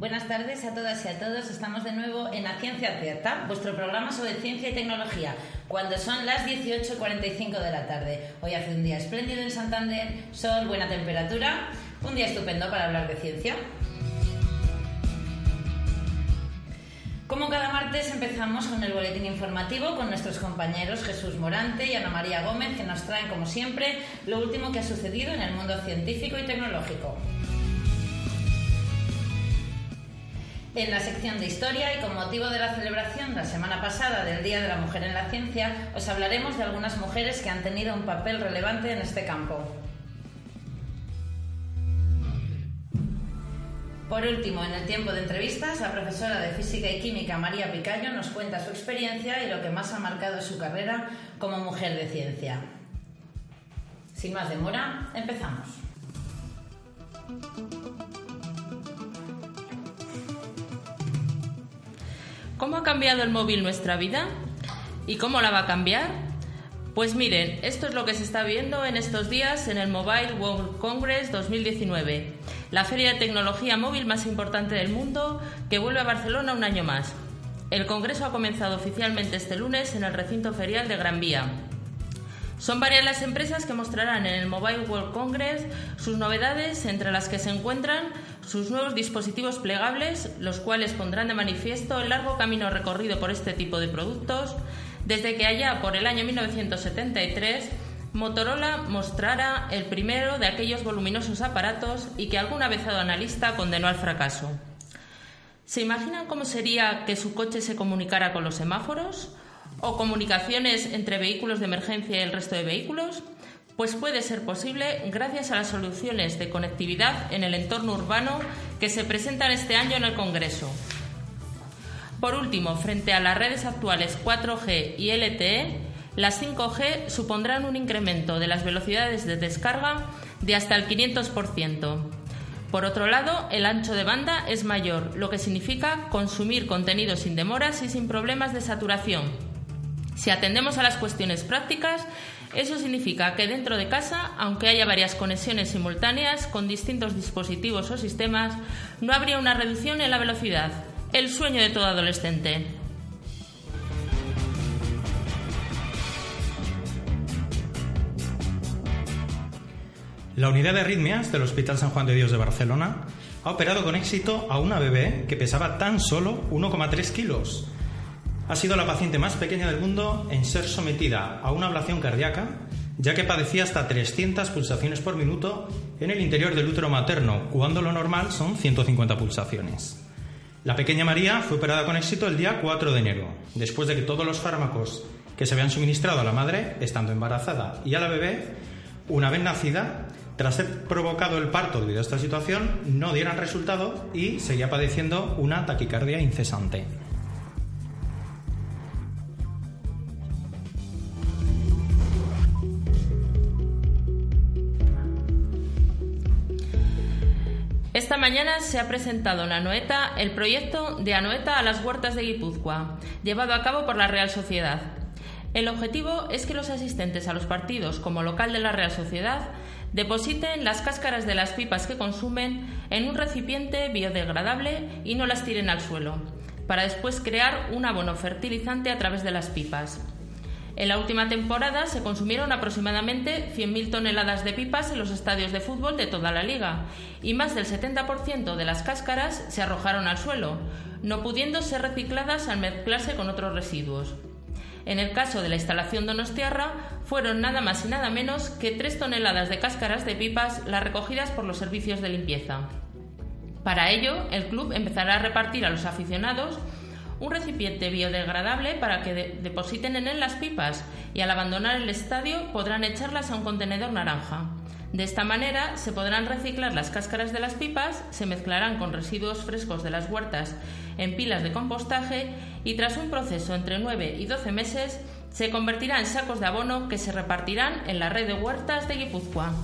Buenas tardes a todas y a todos. Estamos de nuevo en La Ciencia Cierta, vuestro programa sobre ciencia y tecnología, cuando son las 18.45 de la tarde. Hoy hace un día espléndido en Santander, sol, buena temperatura, un día estupendo para hablar de ciencia. Como cada martes empezamos con el boletín informativo con nuestros compañeros Jesús Morante y Ana María Gómez que nos traen como siempre lo último que ha sucedido en el mundo científico y tecnológico. En la sección de historia y con motivo de la celebración la semana pasada del Día de la Mujer en la Ciencia, os hablaremos de algunas mujeres que han tenido un papel relevante en este campo. Por último, en el tiempo de entrevistas, la profesora de Física y Química María Picayo nos cuenta su experiencia y lo que más ha marcado su carrera como mujer de ciencia. Sin más demora, empezamos. ¿Cómo ha cambiado el móvil nuestra vida? ¿Y cómo la va a cambiar? Pues miren, esto es lo que se está viendo en estos días en el Mobile World Congress 2019, la feria de tecnología móvil más importante del mundo que vuelve a Barcelona un año más. El congreso ha comenzado oficialmente este lunes en el recinto ferial de Gran Vía. Son varias las empresas que mostrarán en el Mobile World Congress sus novedades, entre las que se encuentran sus nuevos dispositivos plegables, los cuales pondrán de manifiesto el largo camino recorrido por este tipo de productos, desde que allá por el año 1973 Motorola mostrara el primero de aquellos voluminosos aparatos y que vez avezado analista condenó al fracaso. ¿Se imaginan cómo sería que su coche se comunicara con los semáforos? o comunicaciones entre vehículos de emergencia y el resto de vehículos? Pues puede ser posible gracias a las soluciones de conectividad en el entorno urbano que se presentan este año en el Congreso. Por último, frente a las redes actuales 4G y LTE, las 5G supondrán un incremento de las velocidades de descarga de hasta el 500%. Por otro lado, el ancho de banda es mayor, lo que significa consumir contenido sin demoras y sin problemas de saturación. Si atendemos a las cuestiones prácticas, eso significa que dentro de casa, aunque haya varias conexiones simultáneas con distintos dispositivos o sistemas, no habría una reducción en la velocidad, el sueño de todo adolescente. La unidad de arritmias del Hospital San Juan de Dios de Barcelona ha operado con éxito a una bebé que pesaba tan solo 1,3 kilos ha sido la paciente más pequeña del mundo en ser sometida a una ablación cardíaca, ya que padecía hasta 300 pulsaciones por minuto en el interior del útero materno, cuando lo normal son 150 pulsaciones. La pequeña María fue operada con éxito el día 4 de enero, después de que todos los fármacos que se habían suministrado a la madre, estando embarazada, y a la bebé, una vez nacida, tras ser provocado el parto debido a esta situación, no dieran resultado y seguía padeciendo una taquicardia incesante. Mañana se ha presentado en Anoeta el proyecto de Anoeta a las huertas de Guipúzcoa, llevado a cabo por la Real Sociedad. El objetivo es que los asistentes a los partidos como local de la Real Sociedad depositen las cáscaras de las pipas que consumen en un recipiente biodegradable y no las tiren al suelo, para después crear un abono fertilizante a través de las pipas. En la última temporada se consumieron aproximadamente 100.000 toneladas de pipas en los estadios de fútbol de toda la liga y más del 70% de las cáscaras se arrojaron al suelo, no pudiendo ser recicladas al mezclarse con otros residuos. En el caso de la instalación Donostiarra, fueron nada más y nada menos que 3 toneladas de cáscaras de pipas las recogidas por los servicios de limpieza. Para ello, el club empezará a repartir a los aficionados un recipiente biodegradable para que depositen en él las pipas y al abandonar el estadio podrán echarlas a un contenedor naranja. De esta manera se podrán reciclar las cáscaras de las pipas, se mezclarán con residuos frescos de las huertas en pilas de compostaje y tras un proceso entre 9 y 12 meses se convertirá en sacos de abono que se repartirán en la red de huertas de Guipúzcoa.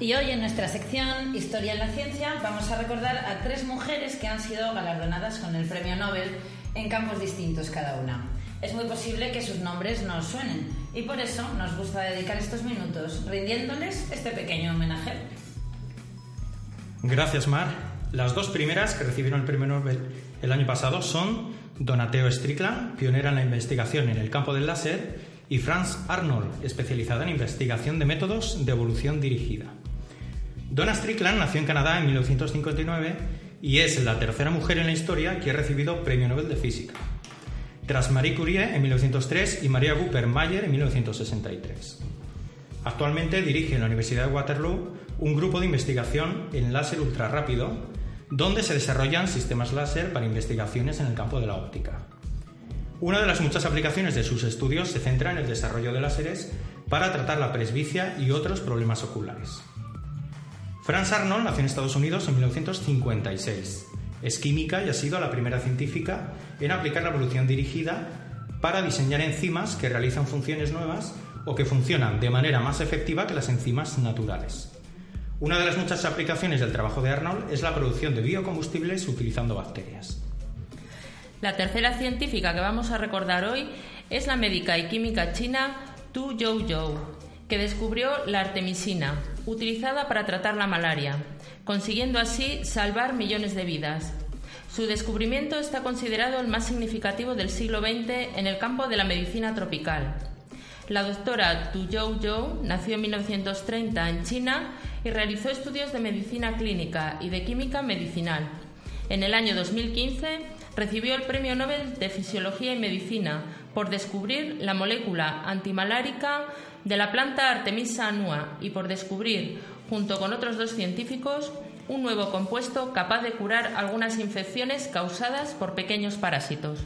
Y hoy en nuestra sección Historia en la Ciencia vamos a recordar a tres mujeres que han sido galardonadas con el Premio Nobel en campos distintos cada una. Es muy posible que sus nombres no suenen y por eso nos gusta dedicar estos minutos rindiéndoles este pequeño homenaje. Gracias, Mar. Las dos primeras que recibieron el Premio Nobel el año pasado son Donateo Strickland, pionera en la investigación en el campo del láser, y Franz Arnold, especializada en investigación de métodos de evolución dirigida. Donna Strickland nació en Canadá en 1959 y es la tercera mujer en la historia que ha recibido Premio Nobel de Física, tras Marie Curie en 1903 y Maria Buper-Mayer en 1963. Actualmente dirige en la Universidad de Waterloo un grupo de investigación en láser ultrarrápido, donde se desarrollan sistemas láser para investigaciones en el campo de la óptica. Una de las muchas aplicaciones de sus estudios se centra en el desarrollo de láseres para tratar la presbicia y otros problemas oculares. Franz Arnold nació en Estados Unidos en 1956. Es química y ha sido la primera científica en aplicar la evolución dirigida para diseñar enzimas que realizan funciones nuevas o que funcionan de manera más efectiva que las enzimas naturales. Una de las muchas aplicaciones del trabajo de Arnold es la producción de biocombustibles utilizando bacterias. La tercera científica que vamos a recordar hoy es la médica y química china Tu Zhou que descubrió la artemisina, utilizada para tratar la malaria, consiguiendo así salvar millones de vidas. Su descubrimiento está considerado el más significativo del siglo XX en el campo de la medicina tropical. La doctora Tu Zhou nació en 1930 en China y realizó estudios de medicina clínica y de química medicinal. En el año 2015 recibió el Premio Nobel de Fisiología y Medicina por descubrir la molécula antimalárica de la planta Artemisa annua y por descubrir, junto con otros dos científicos, un nuevo compuesto capaz de curar algunas infecciones causadas por pequeños parásitos.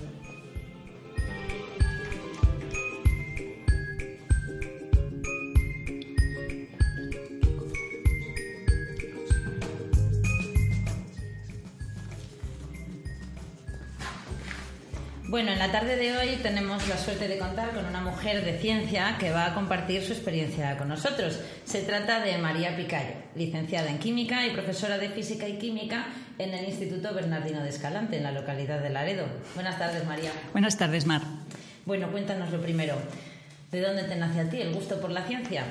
Bueno, en la tarde de hoy tenemos la suerte de contar con una mujer de ciencia que va a compartir su experiencia con nosotros. Se trata de María Picayo, licenciada en Química y profesora de Física y Química en el Instituto Bernardino de Escalante, en la localidad de Laredo. Buenas tardes, María. Buenas tardes, Mar. Bueno, cuéntanos lo primero. ¿De dónde te nace a ti el gusto por la ciencia?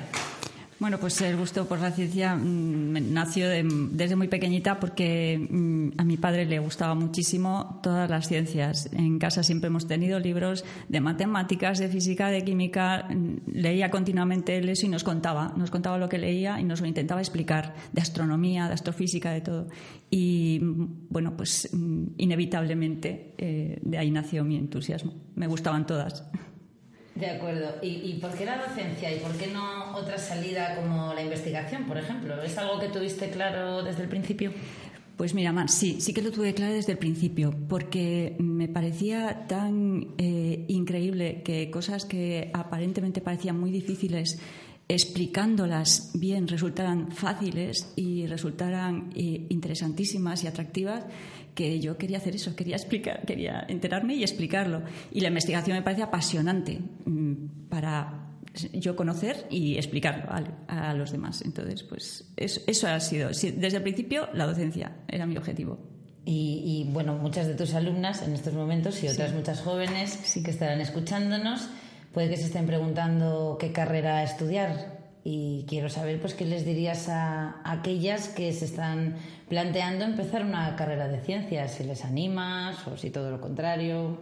Bueno, pues el gusto por la ciencia mm, nació desde muy pequeñita porque mm, a mi padre le gustaba muchísimo todas las ciencias. En casa siempre hemos tenido libros de matemáticas, de física, de química. Mm, leía continuamente eso y nos contaba, nos contaba lo que leía y nos lo intentaba explicar de astronomía, de astrofísica, de todo. Y bueno, pues inevitablemente eh, de ahí nació mi entusiasmo. Me gustaban todas. De acuerdo. ¿Y, por qué la docencia y por qué no otra salida como la investigación, por ejemplo? ¿Es algo que tuviste claro desde el principio? Pues mira, Man, sí, sí que lo tuve claro desde el principio, porque me parecía tan eh, increíble que cosas que aparentemente parecían muy difíciles, explicándolas bien, resultaran fáciles y resultaran eh, interesantísimas y atractivas, que yo quería hacer eso, quería explicar, quería enterarme y explicarlo. Y la investigación me parece apasionante mm, para yo conocer y explicarlo a, los demás. Entonces, pues eso, ha sido, desde el principio, la docencia era mi objetivo. Y, bueno, muchas de tus alumnas en estos momentos y otras muchas jóvenes que estarán escuchándonos, puede que se estén preguntando qué carrera estudiar y quiero saber pues qué les dirías a, aquellas que se están planteando empezar una carrera de ciencias, si les animas o si todo lo contrario.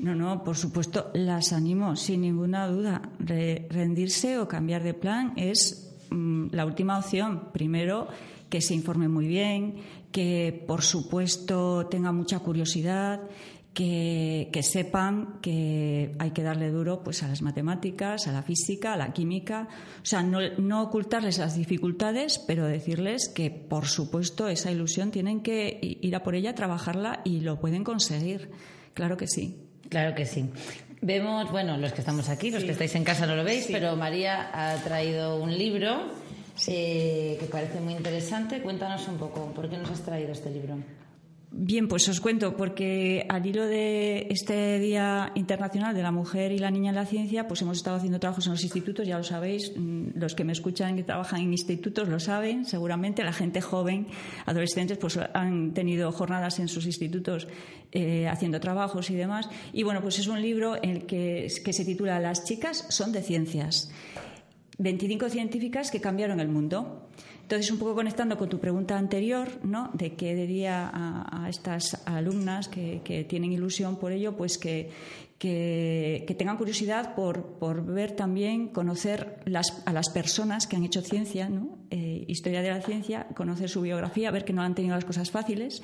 No, no, por supuesto, las animo sin ninguna duda. rendirse o cambiar de plan es mm, la última opción. Primero, que se informe muy bien, que por supuesto tenga mucha curiosidad que, sepan que hay que darle duro pues a las matemáticas, a la física, a la química, o sea, no, ocultarles las dificultades, pero decirles que por supuesto esa ilusión tienen que ir a por ella, trabajarla y lo pueden conseguir. Claro que sí. Claro que sí. Vemos, bueno, los que estamos aquí, los que estáis en casa no lo veis, pero María ha traído un libro eh, que parece muy interesante. Cuéntanos un poco, ¿por qué nos has traído este libro? Bien, pues os cuento, porque al hilo de este Día Internacional de la Mujer y la Niña en la Ciencia, pues hemos estado haciendo trabajos en los institutos, ya lo sabéis, mm, los que me escuchan y trabajan en institutos lo saben, seguramente la gente joven, adolescentes, pues han tenido jornadas en sus institutos eh, haciendo trabajos y demás. Y bueno, pues es un libro en el que, que se titula Las chicas son de ciencias. 25 científicas que cambiaron el mundo. Entonces, un poco conectando con tu pregunta anterior, ¿no? De qué diría a, estas alumnas que, tienen ilusión por ello, pues que, tengan curiosidad por, ver también, conocer a las personas que han hecho ciencia, ¿no? Eh, historia de la ciencia, conocer su biografía, ver que no han tenido las cosas fáciles,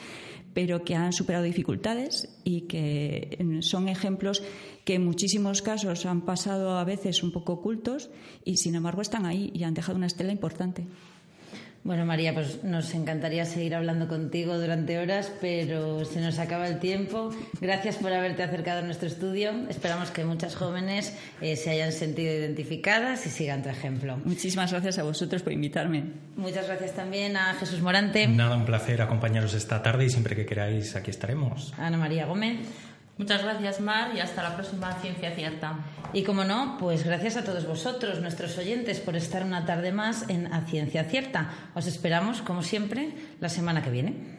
pero que han superado dificultades y que son ejemplos que en muchísimos casos han pasado a veces un poco ocultos y sin embargo están ahí y han dejado una estela importante. Bueno, María, pues nos encantaría seguir hablando contigo durante horas, pero se nos acaba el tiempo. Gracias por haberte acercado a nuestro estudio. Esperamos que muchas jóvenes eh, se hayan sentido identificadas y sigan tu ejemplo. Muchísimas gracias a vosotros por invitarme. Muchas gracias también a Jesús Morante. Nada, un placer acompañaros esta tarde y siempre que queráis aquí estaremos. Ana María Gómez. Muchas gracias, Mar, y hasta la próxima Ciencia Cierta. Y como no, pues gracias a todos vosotros, nuestros oyentes, por estar una tarde más en A Ciencia Cierta. Os esperamos, como siempre, la semana que viene.